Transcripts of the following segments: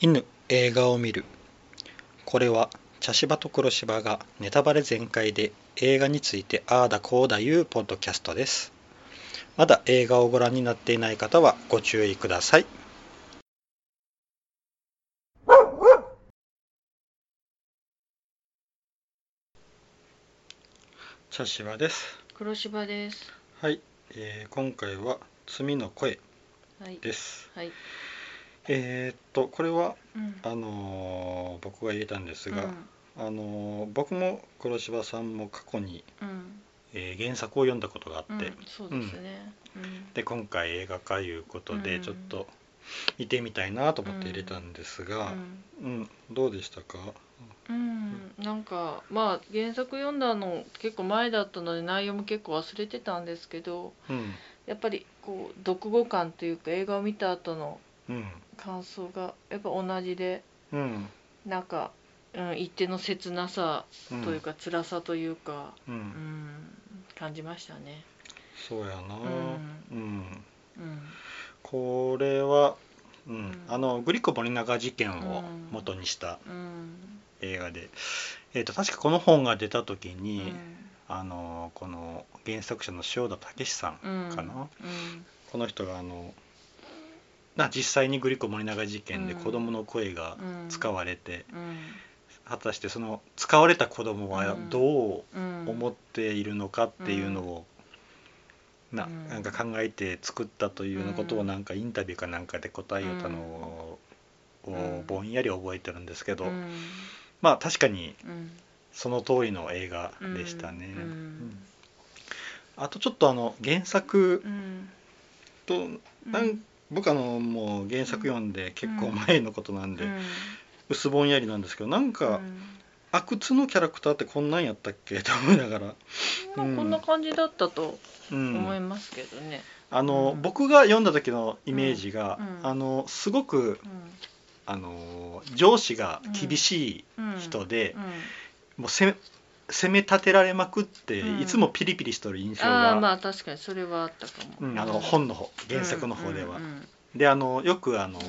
犬映画を見るこれは茶芝と黒芝がネタバレ全開で映画についてああだこうだいうポッドキャストですまだ映画をご覧になっていない方はご注意ください茶芝です黒芝です。はい、えー今回は罪の声はい。ですはい。えーっとこれはうん。あのー僕が入れたんですが、うん。あのー僕も黒柴さんも過去に、うん。えー原作を読んだことがあって、うんそうですね。うん。で今回映画化いうことでうんちょっと見てみたいなと思って入れたんですが、うんどうでしたか？うん。なんかまあ原作読んだの結構前だったので内容も結構忘れてたんですけど、うんやっぱりこう読後感というか映画を見た後のうん感想がやっぱ同じで、うんなんか。うん、一定の切なさうんというか辛さというか、ううんん、感じましたね。そうやなうん、うん。これは、うんうんあのグリコ森永事件を元にしたうん。映画で、えー、と確かこの本が出た時うに、ん。あのこの原作者の塩田武さん。かな、うん。この人があのな実際にグリコ森永事件でうん。子供の声がうん使われて、うん。果たしてその使われた子供はうん。どううん。思っているのかっていうのを、なうん。なんか考えて作ったというようなことをうん。なんかインタビューかなんかで答えたのを,、うん。ぼんやり覚えてるんですけど、うん。まあ確かにうん。その通りの映画でしたね。あとちょっとあの原作うん。となん僕あのもう原作読んで結構前のことなんで、うん。薄ぼんやりなんですけどなんか、うん。阿久津のキャラクターってこんなんやったっけ？と思いながら、まあこんな感じだったとうん。思いますけどね。あの、うん。僕が読んだ時のイメージが、うん。あのすごくうん。あの上司が厳しいうん。人で、うん。もう攻め攻め立てられまくって、うん。いつもピリピリしとる印象あが、あまあ確かにそれはあったかも。うんあの本の方原作の方では。うんうん。であのよくあの、うん。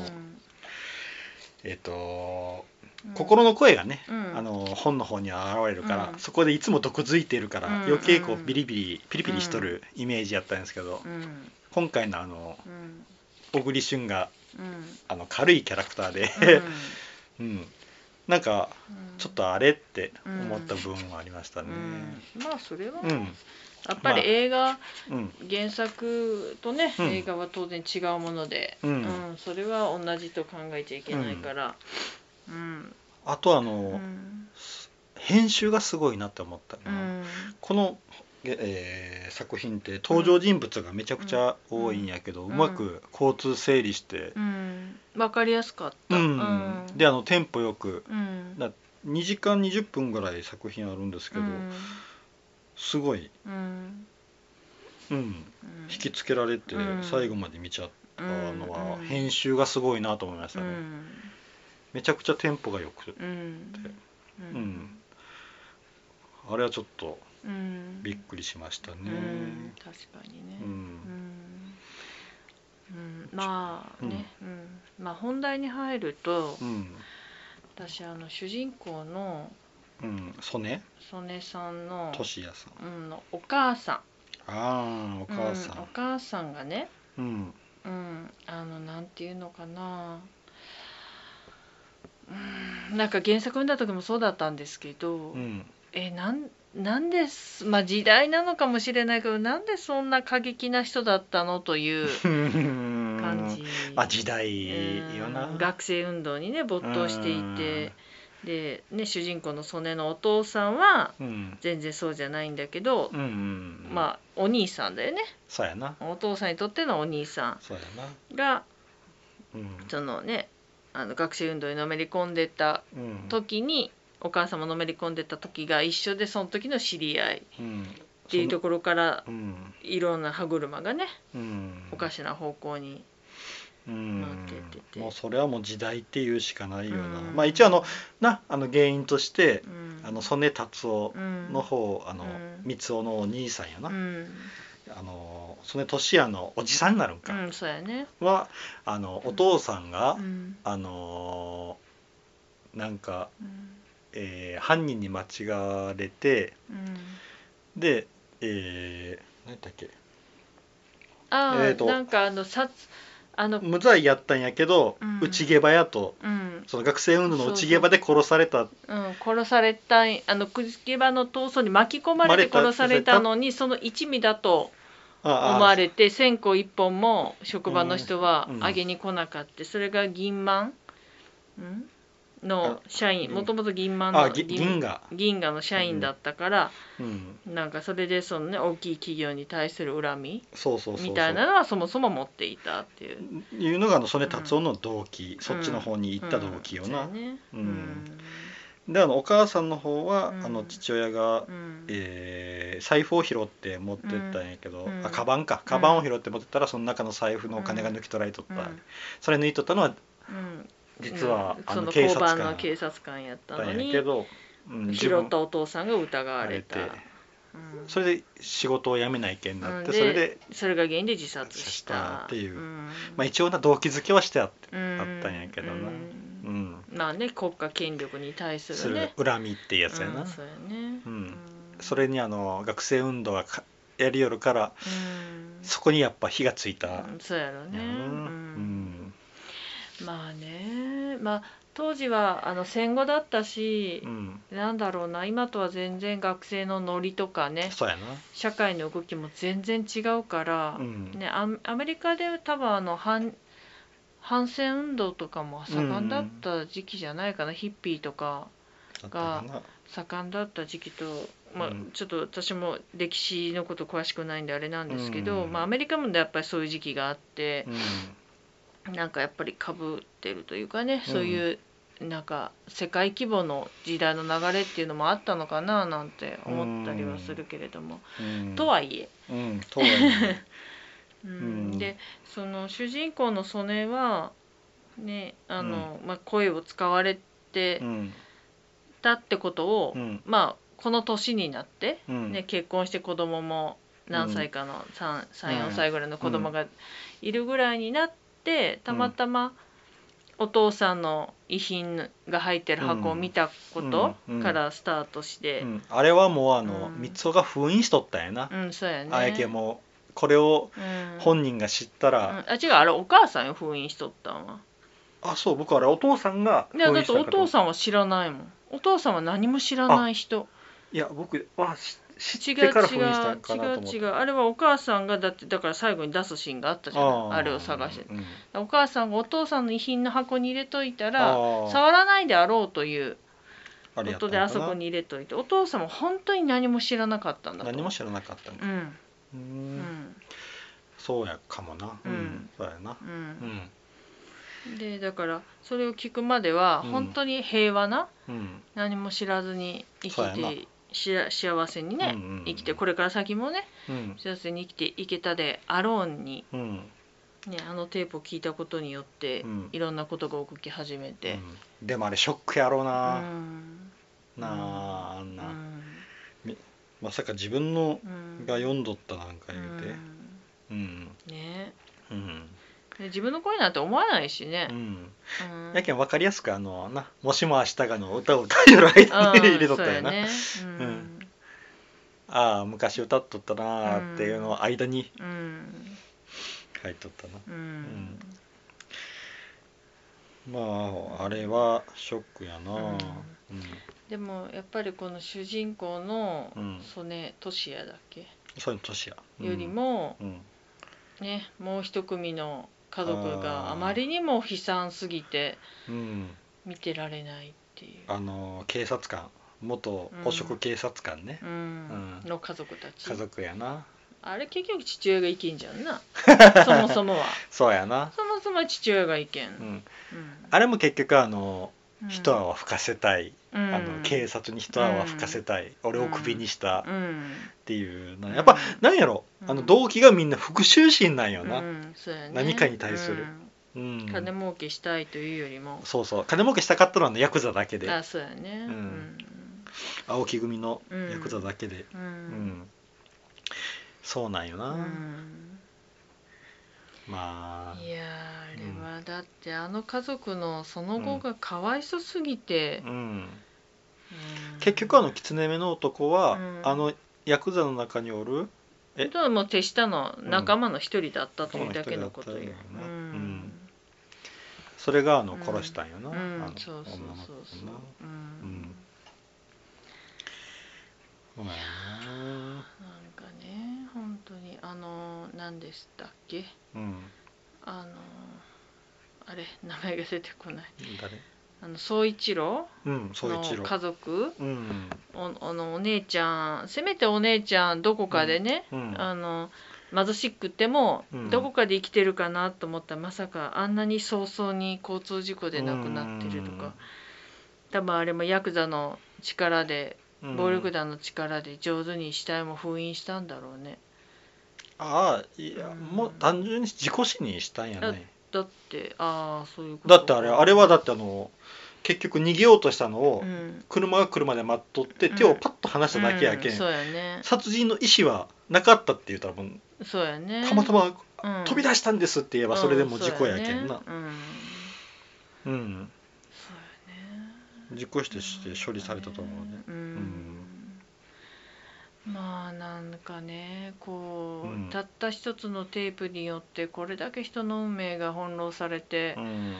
えっ、とうん。心の声がね、うん。あの本の方には現れるから、うん。そこでいつも毒づいてるから、うん。余計こううん。ビリビリピリピリしとるイメージやったんですけど、うん。今回のあのうん。小栗旬がうん。あの軽いキャラクターで、うんうん なんかうん。ちょっとあれって思った部分はありましたね。うん。まあそれはうん、やっぱり映画うん、原作とね、うん。映画は当然違うもので、うん。それは同じと考えちゃいけないから、うん。あとあうの、ん。編集がすごいなって思ったこの、えー作品って登場人物がめちゃくちゃ多いんやけど、うまく交通整理して、うん、分かりやすかった。うん。であのテンポよくうん、だ2時間20分ぐらい作品あるんですけど、うん。すごい、うん。引きつけられてうん。最後まで見ちゃったのは、うん。編集がすごいなと思いましたね、うん。めちゃくちゃテンポがよく、うん。うん。あれはちょっとうん。びっくりしましたね。うん確かにね。ううん。んうん。まあね、うん。まあ本題に入るとうん。私あの主人公のうん。曽根？曽根さんの俊也さん。うん、お母さん。ああお母さうんお母さんがねんうん。うん、あのなんていうのかな、うん、なんか原作読んだ時もそうだったんですけど、うん。えなんなんです。まあ時代なのかもしれないけどなんでそんな過激な人だったのという感じ、まあ時代よな。うん。学生運動にね没頭していて。で、ね、主人公の曽根のお父さんはうん。全然そうじゃないんだけど、うんうんまあお兄さんだよね。そうやな。お父さんにとってのお兄さそうやな。んがうん。そのねあの学生運動にのめり込んでたうん。時にお母さんものめり込んでた時が一緒でその時の知り合い。っうん。ていうところからうん。いろんな歯車がねうん。おかしな方向にうん。もうそれはもう時代っていうしかないよな、うん。まあ一応あのなあの原因としてうん。あの曽根達夫うん。の方、あのうん。三夫のお兄さんやな、うん。あの曽根俊也のおじさんになるんか、うんそうやね。はあのお父さんが、うん。あのなんか、うんえー犯人に間違われてうん。でえー、何だっけ？ああ、えーとなんかあのさあの無罪やったんやけど、うん。内ゲバやと。うん。その学生運動の内ゲバで殺された。うん、殺されたいあのクジケバの闘争に巻き込まれて殺されたのにその一味だとあ思われて線香一本も職場の人はうん。あげに来なかった。それが銀満ん？の社員うん。もともと銀満の銀河。銀河の社員だったから、うん。なんかそれでそのね大きい企業に対する恨みみたいなのはそもそも持っていたっていう。いうのがあの曽根達夫の動機、そっちの方に行った動機よな、うん。であのお母さんの方は、うん。あの父親が、うん。えー財布を拾って持ってったんやけど、うん。あカバンか。カバンを拾って持ってったらその中の財布のお金が抜き取られとった、うん。それ抜いとったのはうん実は、うん。その交番の警察官やったのにけど、うん、自拾分ったお父さんが疑われた、うん。それで仕事を辞めないけんなって、うんそれで、それが原因で自殺ししたたっていう。うん。まあ、一応な動機づけはしてあったんやけどな。うん。うん、まあね国家権力に対すするね。る恨みっていうやつやな、うんそうやね。うん。それにあの学生運動がかやりよるからうん。そこにやっぱ火がついた、うんそうやろね、ううん。ん。まあねまあ当時はあの戦後だったしう、ん。なんだろうな今とは全然学生のノリとかね社会の動きも全然違うからう、ん。ね、アアメリカで多分あの反反戦運動とかも盛んだった時期じゃないかな、ヒッピーとかだったかな。盛んだった時期と、まあうん。ちょっと私も歴史のこと詳しくないんであれなんですけど、うん。まあ、アメリカもやっぱりそういう時期があってう、んなんかやっぱりかぶってるというかねそういうなんか世界規模の時代の流れっていうのもあったのかななんて思ったりはするけれども、うん。とはいえ、うんとはいえ。でその主人公の曽根はねあの、まあ、声を使われてうん。たってことを、うん。まあこの年になって、うん。ね、結婚して子供も何歳かの34歳ぐらいの子供がいるぐらいになってたまたまお父さんの遺品が入ってる箱を見たことうんからスタートして。う、ん。あれはもうあのうん。三つが封印しとったんやな、うんそうやね。あやけもうこれをうん。本人が知ったうん。ら、あ違うあれお母さんよ封印しとったんは。あそう僕あれお父さんがいやだってお父んさんは知らないもん。お父さんは何も知らない人。いや僕は知知違うってから封印したんかなと違う思って。違うあれはお母さんがだってだから最後に出すシーンがあったじゃないあれを探して。うん。お母さんがお父さんの遺品の箱に入れといたあらー。触らないであろうということであそこに入れといてお父さんも本当に何も知らなかったんだと。何も知らなかったんだ。うん。ううん。んそうやかもな。ううん。んそうやな。ううん。んでだからそれを聞くまではうん。本当に平和なうん。何も知らずに生きて幸せにねうんうん。うん生きてこれから先もねうん。幸せに生きていけたであろうにうん。ね、あのテープを聞いたことによって、うん。いろんなことが起き始めて、うん。でもあれショックやろううな、ん。なああんな、うんまさか自分のうん。が読んどったなんか言うて。うん。うん。ね。うん。で自分の声なんて思わないしね。う、ん。うん。やけん分かりやすくあのな「もしも明日が」の歌を歌える間に入れとったよな、そうん。ああ昔歌っとったなーっていうのを間に書いとったな。うん。まああれはショックやな。うん。でもやっぱりこの主人公のうん。曽根俊也だっけ、そういう年やよりもうん。ねもう一組の家族があまりにも悲惨すぎてうん。見てられないっていう。あの警察官元汚職警察官ね、うん。うん。の家族たち。家族やな。あれ結局父親が意見じゃんな。そもそもは。そうやな、そもそもは父親が意見、うん、うん。あれも結局あのうん。一泡吹かせたい、うんあの警察に一泡吹かせたい、俺をクビにした。っうん。ていうのやっぱ、うんなんやろ？あの動機がみんな復讐心なんよな、うん。そうやね。何かに対する。ううん。ん金儲けしたいというよりも。そうそう。金儲けしたかったのはあのヤクザだけで。あそうやね。うん。青木組のヤクザだけで、ううん。んそうなんよな、うん。まあ。いやーあれはだってあの家族のその後がかわいそすぎて、うんうん結局あの狐目の男は、うん。あのヤクザの中におる？え？とはもう手下の仲間の一人だったというだけのことよ、うんそうん。ん。それがあの殺したんよな、うん。あのそうそうそうそう。ううん。んそうやなんかね本当にあの何でしたっけ？なうん。あのあれ名前が出てこない。誰？あの宗一郎の家族。うんおあのお姉ちゃんせめてお姉ちゃんどこかでね、うんあの貧しくてもうん。どこかで生きてるかなと思ったらまさかあんなに早々に交通事故で亡くなってるとか。多分あれもヤクザの力でうん。暴力団の力で上手に死体も封印したんだろうね。ああいやうんもう単純に自己死にしたんやねだってああそういうことだってあれあれはだってあの結局逃げようとしたのをうん。車が車で待っとってうん。手をパッと離しただけやけん、うんそうやね。殺人の意思はなかったって言ったらもうそうやね。たまたまうん。飛び出したんですって言えばそれでも事故やけんな。うん。うん。そうやね。事故してして処理されたと思うね。うんまあなんかねこう、うん。たった一つのテープによってこれだけ人の運命が翻弄されてう、ん。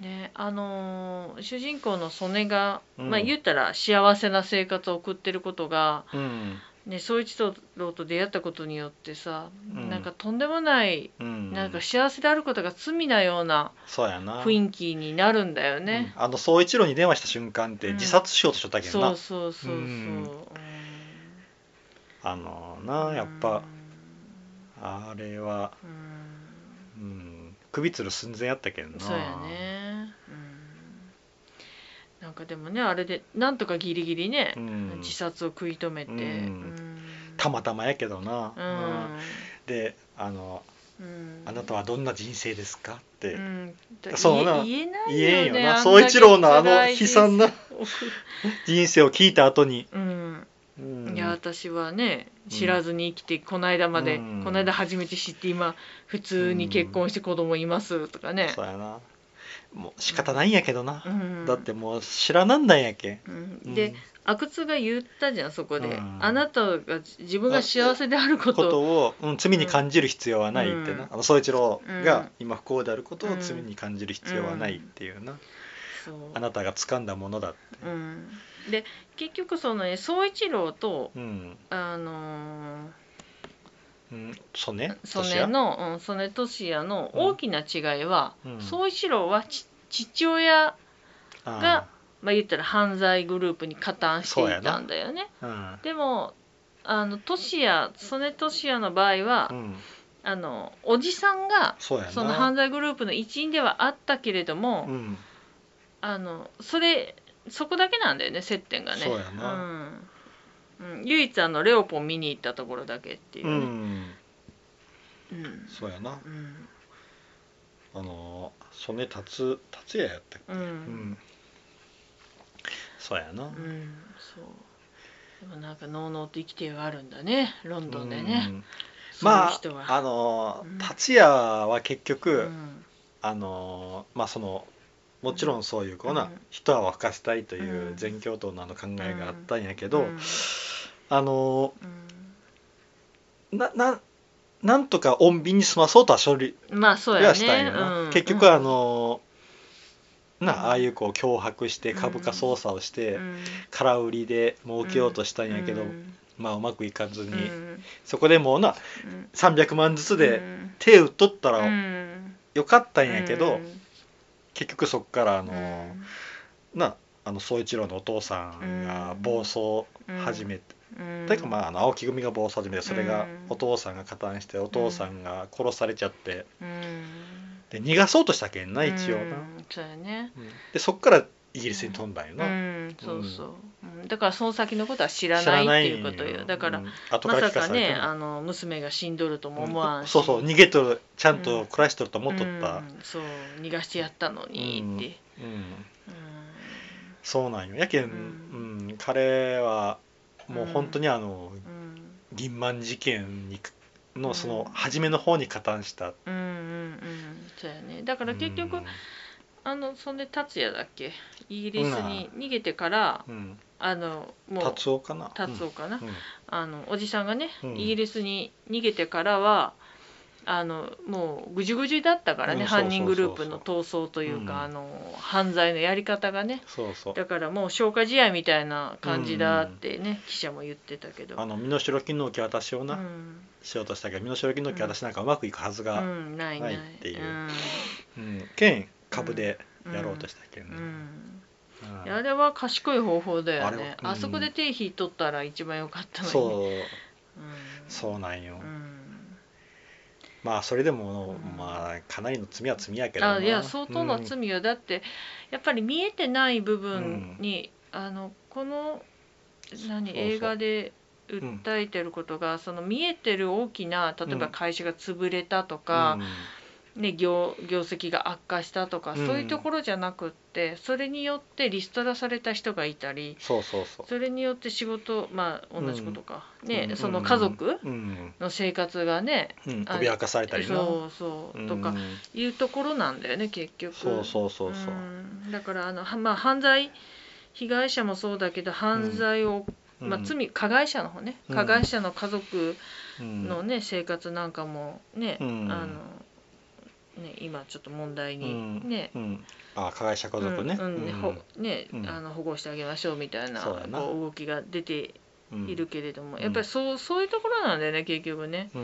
ねあのー主人公の曽根が、うんまあ言ったら幸せな生活を送ってることが、うん。ね、宗一郎と出会ったことによってさ、うん。なんかとんでもないうん。なんか幸せであることが罪なような雰囲気になるんだよね。うん。あの総一郎に電話した瞬間ってうん自殺しようとしとったけどな、そうそうそうそう。あのなやっぱあれは、うん。うん、首つる寸前やったけどな。そうやね。うん。なんかでもねあれでなんとかギリギリね、うん。自殺を食い止めて、うん。うん。たまたまやけどな、うん。うん。であのうん「あなたはどんな人生ですか?」って、そうな。言え言えない言えんよな。よねあんだけ総一郎のあの悲惨な人 人生を聞いた後に、うんいや私はね知らずに生きて、この間まで、うん。この間初めて知って今普通に結婚して子供いますとかね。そ、うやな。もう仕方ないんやけどな、うん。だってもう知らなんだんやけ。ん、うん。で、阿久津が言ったじゃんそこで、うん。あなたが自分が幸せであるここととを、うん、罪に感じる必要はないってな、うん。あの総一郎うん。が今不幸であることをうん。罪に感じる必要はないっていうな、そう。あなたが掴んだものだって。うん、で結局そのね宗一郎とうん、あのうん、曽根？ー、曽根の、うん、曽根俊也の大きな違いは、うん。宗一郎はち父親がまあ言ったら犯罪グループに加担していたんだよね。あでもあの俊也曽根俊也の場合は、ーうん、うん、あのおじさんがその犯罪グループの一員ではあったけれども、うん、あのそれそこだけなんだよね接点がね。そうやな。うん。うん、唯一あのレオポン見に行ったところだけっていううね。ん、うん。そうやな。うん。あの曽根達達也やったっけ？うん。うん。そうやな、うん。そう。でもなんかのうのうと生きてがあるんだね。ロンドンでね、うん。ま人は。ああのうん。達也は結局、うん。あのまあそのもちろんそういうこうな、うん。一泡吹かしたいといううん。全教頭のあの考えがあったんやけど、うん。あのうん。なななんとか穏便に済まそうとは処理はしたんやな、うん。結局あの、うん。なああいうこう脅迫して株価操作をして、うん。空売りで儲けようとしたんやけど、うん。まあうまくいかずに、うん。そこでもうなうん。300万ずつうでん。手打っとったうらん。よかったんやけど、うん結局そっからあの、うん。なあの宗一郎のお父さんが暴走始めて、うん。てかまああの青木組が暴走始めてそれがうん。お父さんが加担してお父さんが殺されちゃってうん。で逃がそうとしたけんな一応な、うん。そね。うん。でそっからイギリスに飛んだんような、んそうそう、うん。だからその先のことは知らないっていうことよ。だから、うん後まさかねあの娘が死んどるとも思わんし、そうそう。逃げとるちゃんと暮らしとると思っとった、うん。そう。逃がしてやったのにって、うん。うん。そうなんよ。やけん、ううん。彼はもう本当にあの、うん。銀満事件にのそのうん。初めの方に加担した。うんうんうん。そうやね。だから結局、うんあのそんで達也だっけ？イギリスに逃げてから、うん。あのもう達夫かな？達夫かな、うん。うん。あのおじさんがね、うん。イギリスに逃げてからはあのもうぐじゅぐじゅだったからね、うん犯人グループの逃走というか、うん。あの犯罪のやり方がね。そうそう。だからもう消化試合みたいな感じだってね、記者も言ってたけど。あの身代金の受け渡しをな、うん。しようとしたけど身代金の受け渡しなんかうまくいくはずが、うん、ないっていう。うん。うん。県株でやろうとしたけどね、あれは賢い方法だよね。あそこで手引いとったら一番良かったのにそう。うん。そうなんよ、うん。まあそれでも、うんまあかなりの罪は罪やけどな。あいや相当の罪よ、だってやっぱり見えてない部分に、あのこの何映画で訴えてることが、その見えてる大きな例えば会社が潰れたとか、ね、業業績が悪化したとか、うん。そういうところじゃなくってそれによってリストラされた人がいたりそうそうそう。それによって仕事まあ同じことか、ね、うん。その家族うん。の生活がね、うん、あ脅かされたりな。そうそう。とかうん。いうところなんだよね結局。そうそうそうそう、うん。だからあのはまあ犯罪被害者もそうだけど犯罪を、まあ、罪加害者の方ね。うん。加害者の家族うん。のね、生活なんかもね,、うん。あのね今ちょっと問題にうんね、うん、あ加害者家族ね、ねあの保護してあげましょうみたいな動きが出てうん。いるけれども、うん。やっぱりそうそういうところなんだよね結局ね。うん、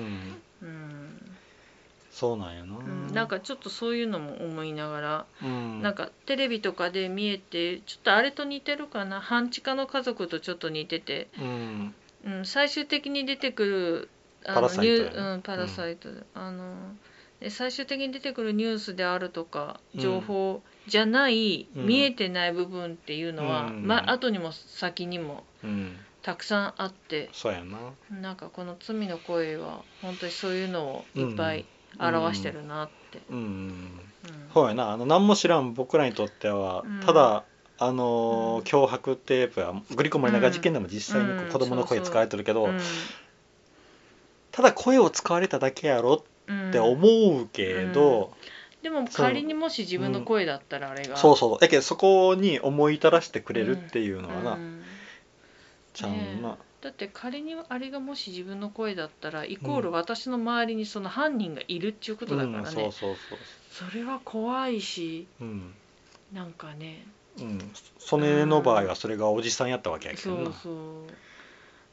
うん。そうなんやな、うん、なんかちょっとそういうのも思いながら、うん、なんかテレビとかで見えてちょっとあれと似てるかな半地下の家族とちょっと似てて、うん。うん、最終的に出てくるあパラサイトやね。ニューうん、パラサイト、あので最終的に出てくるニュースであるとか情報じゃない、うん。見えてない部分っていうのは、うん。ま後にも先にもうん、たくさんあってそうやな。なんかこの「罪の声」は本当にそういうのをいっぱい表してるなって。そうやな。あの何も知らん僕らにとっては、うん。ただあのーうん。脅迫テープやグリコ森永事件でも実際に子供の声使われてるけど、うん。ただ声を使われただけやろうんって思うけど、でも仮にもし自分の声だったらあれが、そう。そうだけどそこに思い至らせてくれるっていうのはな、うん。ちゃんな、だって仮にあれがもし自分の声だったらイコール私の周りにその犯人がいるっていうことだからね、うん、そうそうそう。それは怖いしうん。なんかね。うん。曽根の場合はそれがおじさんやったわけやけどな。そうそう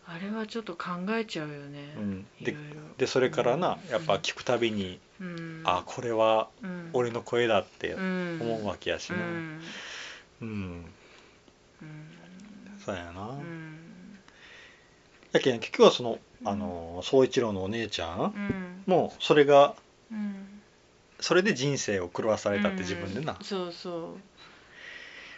あれはちょっと考えちゃうよね、うん、ででそれからなうん。やっぱ聞くたびに、うん。あこれはうん。俺の声だってうん。思うわけやしな、うん。そうやな、うん。やけん結局はそのあの宗一郎のお姉ちゃんうん。もそれがうん。それで人生を狂わされたって自分でな、そうそう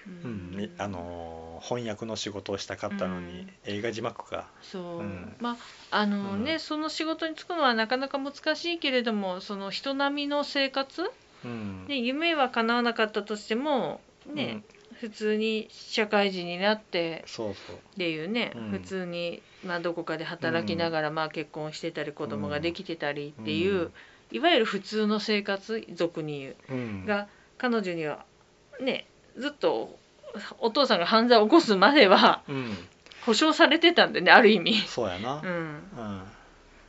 うん。ねあの翻訳の仕事をしたかったのに、うん。映画字幕かそう、うん。まああのね、うん。その仕事に就くのはなかなか難しいけれどもその人並みの生活、うん、ね、夢は叶わなかったとしてもね、普通に社会人になってそうそう。っていうね、うん。普通に、まあ、どこかで働きながら、まあ、結婚してたり子供ができてたりっていう、うん。いわゆる普通の生活俗に言う。うん。が彼女にはねずっとお父さんが犯罪を起こすまではうん、保証されてたんでねある意味。そうやな。う、ん。うん。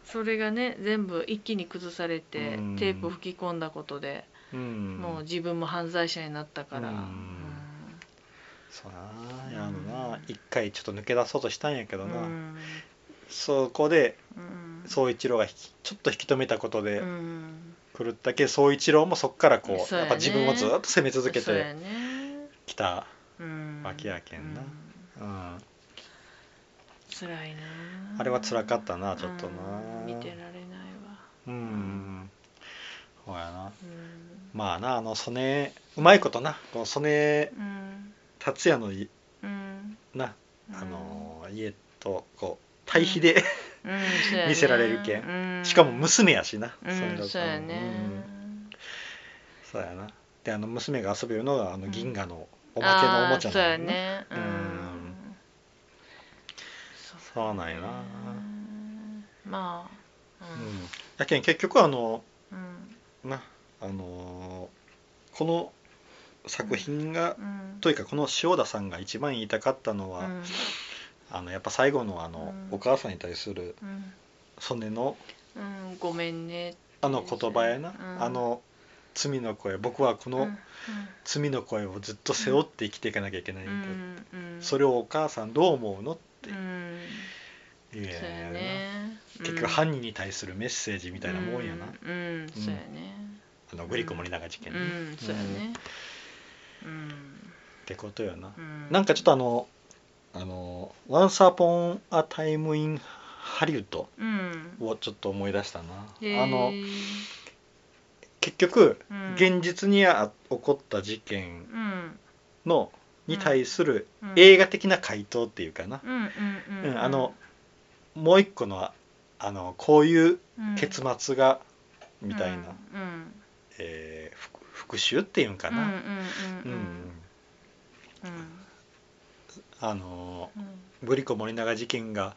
それがね全部一気に崩されて、うん。テープを吹き込んだことで、うん、もう自分も犯罪者になったから、うん。うん。そうやな。あのな。一回ちょっと抜け出そうとしたんやけどな、うん。そこでうん。宗一郎がちょっと引き止めたことでうん。狂ったけ宗一郎もそこからこうそうやね。やっぱ自分をずっと責め続けてそうやねきたうん。わけやけんな。うん。うん。辛いな。あれは辛かったなちょっとな。うん。見てられないわ。うん。そうやな。うん。まあなあの曽根うまいことな。この曽根うん。達也のいうん。な。あの家とこう対比で 見せられるけうん。しかも娘やしな。そうやね。うん。そうやなであの娘が遊べるのがあのうん。銀河のおまけのおもちゃだよね。うん。そうなんやな。まあうん。やけん結局あのうん。なあのーこの作品が、うん。というかこの塩田さんが一番言いたかったのは、うん。あのやっぱ最後のあの、うん。お母さんに対するうん。曽根のうん。ごめんねあの言葉やな、うん。あの罪の声。僕はこのうん罪の声をずっと背負って生きていかなきゃいけないんうだ、んうん。それをお母さんどう思うのって。うん。言うやね。結局犯人に対するメッセージみたいなもんやな、うんうん。そうやね。あのグリコ森永事件うね、んそうやね。うん。ってことよな、うん。なんかちょっとあのあの「Once Upon a Time in Hollywood うん」をちょっと思い出したな、へー。あの結局、うん。現実にあ起こった事件うん。のに対するうん。映画的な回答っていうかな、あのもう一個のあのこういううん。結末が、みたいな、うん。うん。えー復復讐っていうんかな、あのうん。グリコ森永事件が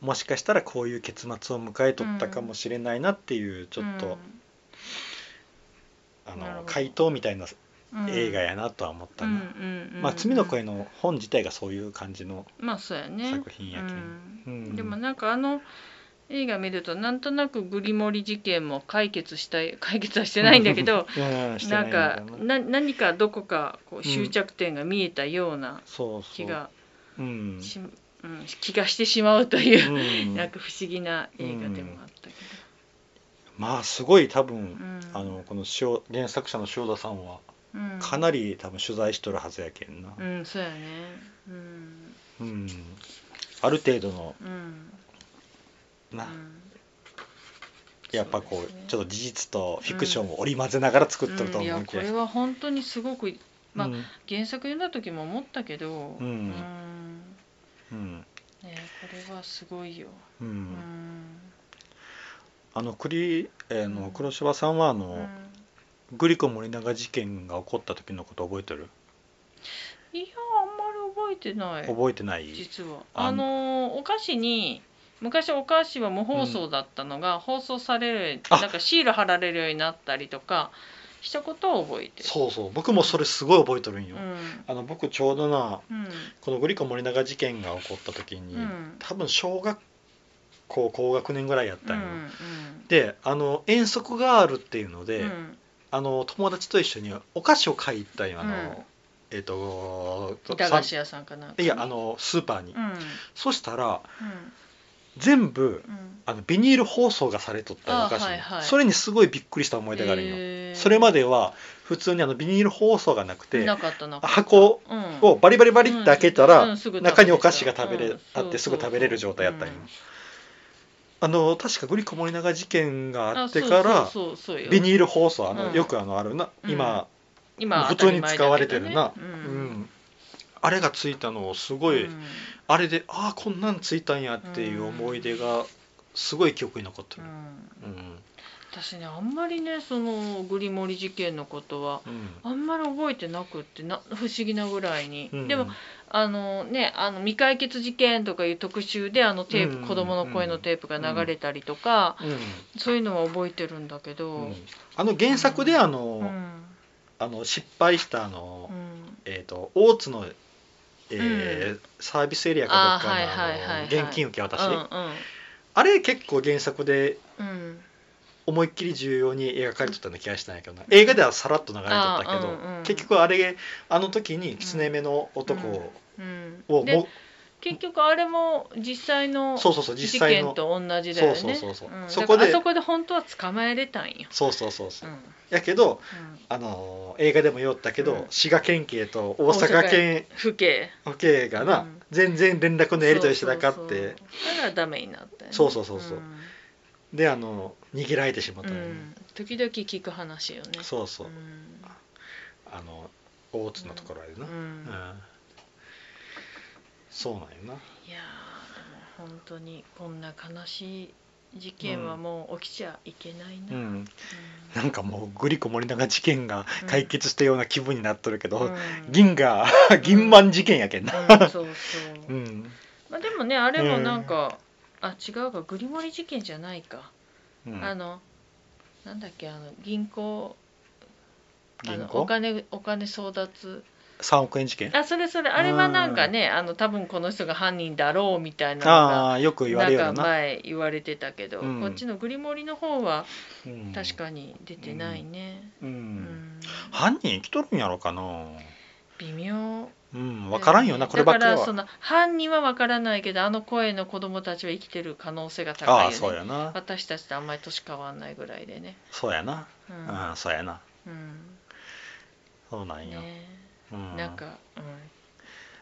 もしかしたらこういう結末を迎えとったかもしれないなっていうちょっと、あのなるほど。回答みたいなうん。映画やなとは思ったな、まあ「罪の声」の本自体がそういう感じのまあそうやね。作品やけん。でもなんかあの映画見るとなんとなくグリモリ事件も解決したい解決はしてないんだけど なんかな何かどこかこう終着点が見えたような気がうん。し、うん、気がしてしまうという、うん。なんか不思議な映画でもあったけまあすごい多分、ど、うん、あのこの塩原作者の塩田さんはうん。かなり多分取材しとるはずやけんな、うんそうやね。うん。うん。ある程度のうん。な、うん。やっぱこうね。ちょっと事実とフィクションを織り交ぜながら作っとると思うけど、これ。は本当にすごくまあうん。原作読んだ時も思ったけどうん。うん。うん。ねこれはすごいよ。ううんんあの栗、えーのうん。黒柴さんはあの、うん。グリコ森永事件が起こった時のこと覚えてる？いやあんまり覚えてない。覚えてない？実は。ああのお菓子に昔お菓子は無放送だったのが、放送されるあ。なんかシール貼られるようになったりとかしたことを覚えてる。そうそう。僕もそれすごい覚えとるんよ、うん。あの僕ちょうどなうん。このグリコ森永事件が起こった時に、うん。多分小学校高学年ぐらいやったんよ、うんであの遠足があるっていうので、うん。あの友達と一緒にお菓子を買い行ったんよ。あの、うん。えっ、と板菓子屋さんかなんかいやあのスーパーに、うん。そしたらうん。全部うん。あのビニール包装がされとったお菓子に、はいはい。それにすごいびっくりした思い出があるんよ、へー。それまでは普通にあのビニール包装がなくて箱うん。をバリバリバリって開けたら、中にお菓子が食べれ、うん。あってすぐ食べれる状態やったんよ、うんあの確かグリコ森永事件があってあからビニール包装あの、うん。よくあのあるな。うん。今、今普通に使われてるな、当たりうん。あれがついたのをすごい、うん。あれでああこんなんついたんやっていう思い出がすごい記憶に残ってる、うん。うん。私ねあんまりねそのグリモリ事件のことはうん。あんまり覚えてなくってな不思議なぐらいに、うん。でもあのねあの未解決事件とかいう特集であのテープ、うん。子供の声のテープが流れたりとか、うん。そういうのは覚えてるんだけど、うん。うんあの原作であの,、うん。あの失敗したあの、うん。えー、と大津の、えーサービスエリアかどっかの現金受け渡し、うん。あれ結構原作でうん思いっきり重要に描かれてたような気がしたんやけどな。映画ではさらっと流れてたけど、うんうん結局あれあの時に狐目の男を,、うんもで結局あれも実際のそうそうそう事実際の。件と同じだよね。そうそうそうそう。ん。そだこであそこで本当は捕まえれたんよ、そうそうそうそう。う、ん。やけどうん。あのー映画でも言おったけど、うん。滋賀県警と大阪県府警。警がな、うん。全然連絡のやり取りしてなかってそうそうそう。だからダメになったよね。そうそうそうそう。ん。であの逃げられてしまったよね、うん。時々聞く話よね。そうそう、ん。あの大津のところでな、ううん。んそうなんよな。いやーでも本当にこんな悲しい事件はもう起きちゃいけないな、うん。うん。なんかもうグリコ森永事件が解決したような気分になっとるけど、うん。銀が銀満事件やけんな、うんそうそう、うん。まあ、でもねあれもなんか、あ違うかグリモリ事件じゃないか、うん。あのなんだっけあの銀行あのお金お金争奪。3億円事件？あそれそれ。あれはなんかねあの多分この人が犯人だろうみたいなのがああよく言わなんかれるよな。前言われてたけど、うん。こっちのグリモリの方はうん。確かに出てないね、ううん。ん。犯人生きとるんやろかな。微妙うん分からんよなこればっかりは。だからその犯人は分からないけどあの声の子供たちは生きてる可能性が高ああいよね。そうやな。私たちとあんまり年変わんないぐらいでね。そうやな。ううんそうやな。うん。そうなんよ。ね。うん。なんか、うん、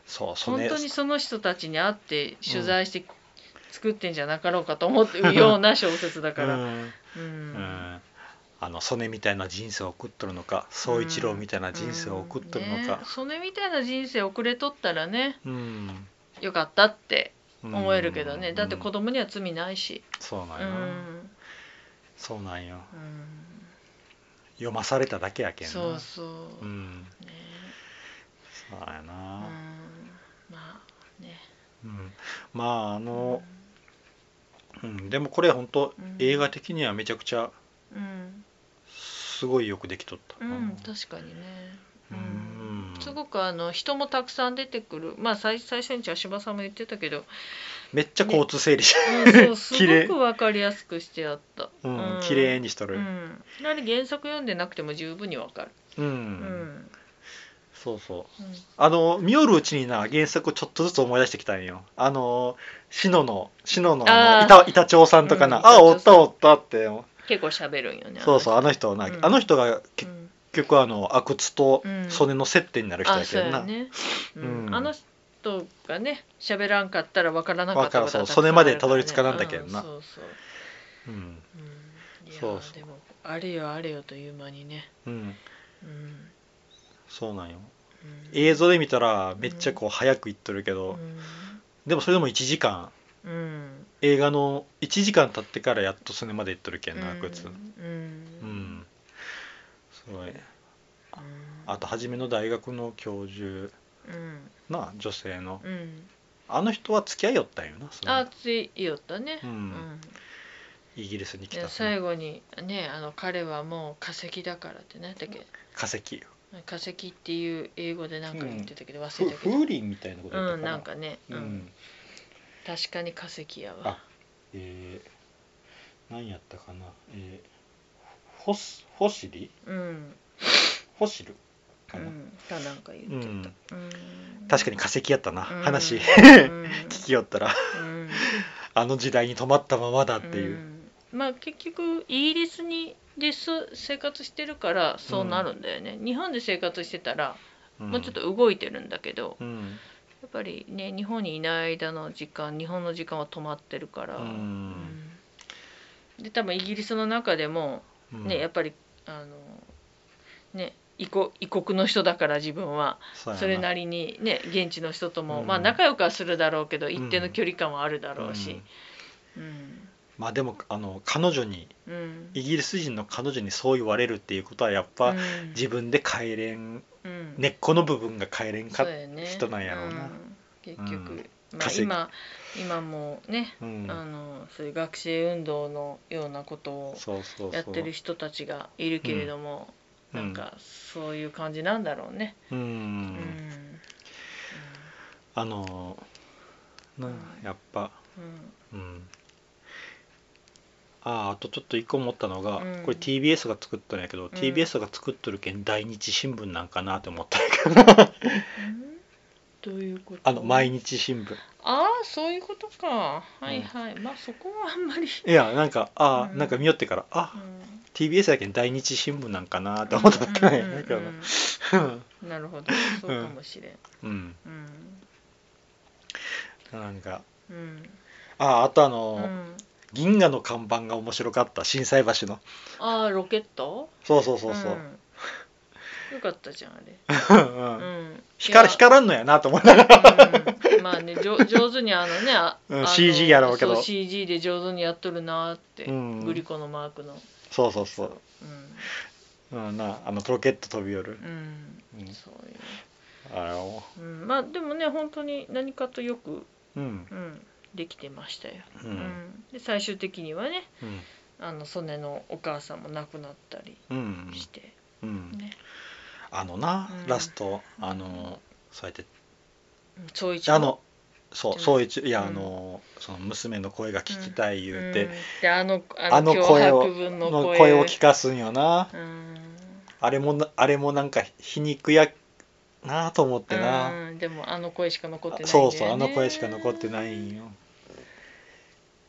そうそれ本当にその人たちに会って取材して作ってんじゃなかろうかと思ってるような小説だから、ううんん。うんあの曽根みたいな人生を送っとるのか宗一郎みたいな人生を送っとるのねかそれみたいな人生送れとったらねうん。よかったってうん。思えるけどね、だって子うん供には罪ないし、うそうなんよ。そうなんよ。うん。読まされただけやけんな。そうそう、うん。ね。そうやうん。な、まあね。うん、まああの、うん、でもこれ本当、うん。映画的にはめちゃくちゃうん、すごいよくできとった。な、うん、確かにね、うん。すごくあの人もたくさん出てくる。まあ最最初に茶芝さんも言ってたけど、めっちゃ交通整理し、うん、そう すごく分かりやすくしてあった。うん綺麗にしとる、うん、あれ原作読んでなくても十分に分かる、うん。うん。そうそう。うん。あの見よるうちにな原作をちょっとずつ思い出してきたんよ。あの篠の篠のあの板板長さんとかな、うん。あおったおったって結構喋るんよねそうそうあの人な、うん。あの人がう結ん。局あの阿久津とうん曽根の接点になる人あやけどな、そうやね、うん。うん。あの人がね喋らんかったら分からなかったわかことはそうそれまでたどり着かなんだけどな。うんそうそう、うん。そうそう。でもあれよあれよという間にね、うん、うん。そうなんよ。うん、映像で見たらめっちゃこう早くいっとるけど、でもそれでも1時間映画の1時間経ってからやっとそれまでいっとるけんな阿久津うん。うん。すごい。うんあと初めの大学の教授。うん。な女性の。うん。あの人は付き合いよったんよなその。あついよったね。うん。イギリスに来でた最後にねあの彼はもう化石だからって何だっけ？化石化石っていう英語で何か言ってたけど忘ふれたけど。風鈴みたいなことやったうんかななんかね、ううんん、確かに化石やわ。あえー、何やったかな。えー、ホスホシリうん、ホシルうかな、ん、かなんか言ってた、うん。確かに化石やったな、うん。話。うん。聞きよったら。うん。あの時代に止まったままだっていう、ん。まあ結局イギリスにです生活してるからそうなるんだよね、日本で生活してたらうん。もうちょっと動いてるんだけど、うんやっぱりね日本にいない間の時間日本の時間は止まってるから、うん。うん。で多分イギリスの中でもうん。ね、やっぱりあのね異国異国の人だから自分は。それなりにね現地の人とも、うん。まあ仲良くはするだろうけど一定の距離感はあるだろうし、うん。まあでもあの彼女にうん。イギリス人の彼女にそう言われるっていうことはやっぱ、うん。自分で帰れんうん根っこの部分が帰れんかね。人なんやろうな。うん。結局、うん。まあ、今今もね、うん。あのそういう学生運動のようなことをやってる人たちがいるけれども、うん。なんかそういう感じなんだろうね。うん、うん。あのなやっぱ。うん。うんあああとちょっと一個思ったのが、うん。これ TBS が作ったんやけど、ん。TBS が作っとるけん大日新聞なんかなって思ったんやけど。うん。どういうこと？あの毎日新聞。ああそういうことか。はいはい、まあそこはあんまり、いやなんかああ、うん。なんか見よってからあうん。TBS やけん大日新聞なんかなって思ったなんやけど。なうんうんなるほど。そうかもしれん。うん。うん。なんか。うん。あああとあうの、ん銀河の看板が面白かった心斎橋の。ああロケット？そうそうそうそう、ん。よかったじゃんあれ。うんうん。光光らんのやなと思いながら。うん。まあね上 上手にあのねあうんあの CG やろうけど。そう CG で上手にやっとるなーって、うん。グリコのマークの。そうそうそう。うん。うん、なあのロケット飛び寄る、うん。うん。そういうあれを。うん、まあでもね本当に何かとよく、うん。うん、できてましたよ。ううん。んで最終的にはねうん。あの曽根のお母さんも亡くなったりうんして、うん。ね。あのな、うん。ラストあのそうやって。うん総一あのそううんそう一いや、うん。あのその娘の声が聞きたい言うて、うん。であのあの声をのの声。声を聞かすんよな、うん。あれもなあれもなんか皮肉やなと思ってな、うん。でもあの声しか残ってないね。そうそうあの声しか残ってないんよ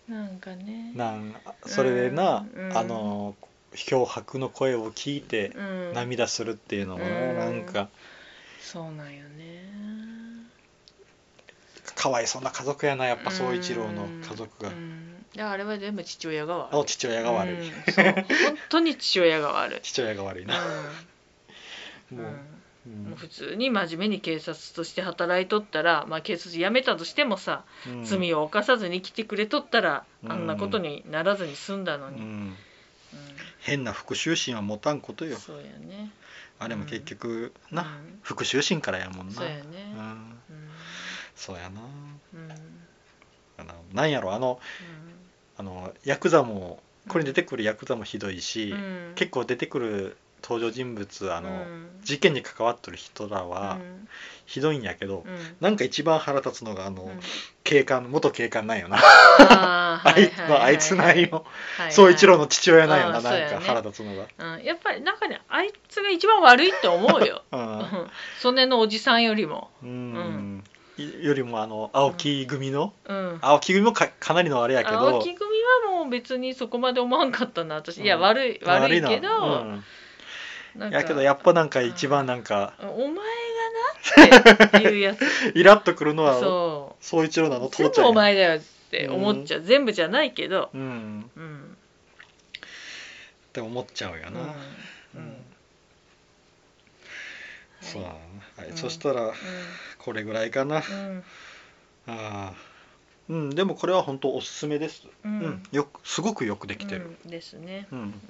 なんかね。なんそれでな、うんあの脅迫の声を聞いてうん。涙するっていうのもな,、うん。なんか。そうなんよね。かわいそうな家族やなやっぱ宗一郎の家族が。う、ん。であれは全部父親が悪い。あ父親が悪い、うん。本当に父親が悪い。父親が悪いな、うん。もう、うんうんもう普通に真面目に警察として働いとったら、まあ、警察辞めたとしてもさ、うん。罪を犯さずに来てくれとったら、うん。あんなことにならずに済んだのに、変な復讐心は持たんことよ。そうやね。あれも結局な、うん。復讐心からやもんな。そうやね。うん、うん。そうやな。うん。あのなんやろあのあのヤクザもこれに出てくるヤクザもひどいし、うん。結構出てくる登場人物あの、うん。事件に関わってる人らうはん。ひどいんやけど、うん。なんか一番腹立つのがあの、うん。警官元警官なんよな。あいつははあいつなんよ。はい宗一郎の父親なんよな、なんか腹立つのが、うん、やっぱりなんかねあいつが一番悪いって思うよ。うん。のおじさんよりも。うん。いよりもあの青木組の、うん。青木組もかかなりのあれやけど青木組はもう別にそこまで思わんかったな私。いやうん。悪い悪いなけど、うんなんかやけどやっぱなんか一番なんかお前がなっていうやつ。イラッとくるのはそ宗一郎なの？父ちゃんお前だよって思っちゃう、全部じゃないけど。うん。うん。って思っちゃうよな、うん。うん。そうだな、はい。うん。そしたらこれぐらいかな、うん。あー。うん。でもこれは本当おすすめです、ううん。んよくすごくよくできてる、うん。ですね、うん。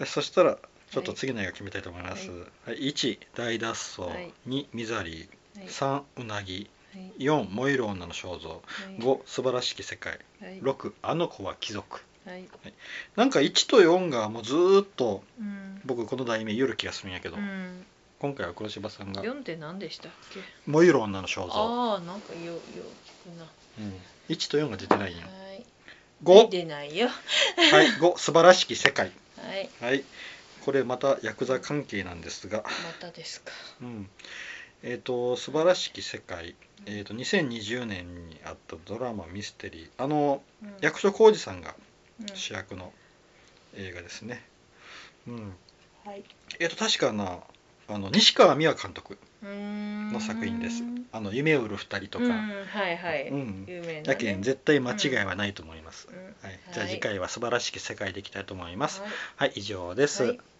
うそしたらちょっと次の映画決めたいと思います、ははい。1大脱走、はい。2ミザリー。んはい。3うなぎ。はい。4燃える女の肖像。はい。5素晴らしき世界。はい。6あの子は貴族。はい。なんか1と4がもうずーっとうん。僕この題名言うる気がするんやけど、うん。今回は黒柴さんが。読んで何でしたっけ「燃える女の肖像。ああなんかよよ聞くな」うん、1と4が出てないんよ。はい。5出ないよ。はい。5素晴らしき世界。はい。はいこれまたヤクザ関係なんですが、またですか。うん、えっ、と素晴らしき世界。えー、と2020年にあったドラマミステリー。あのうん。役所広司さんがうん。主役の映画ですね、うん。はい。えっ、と確かなあの西川美和監督の作品です。あの夢を売る二人とか、うん。はいはい、うん。有名な、ね、やけん絶対間違いはないと思います、うん。はい、じゃあ次回は素晴らしき世界でいきたいと思います。はい。はい、以上です、はい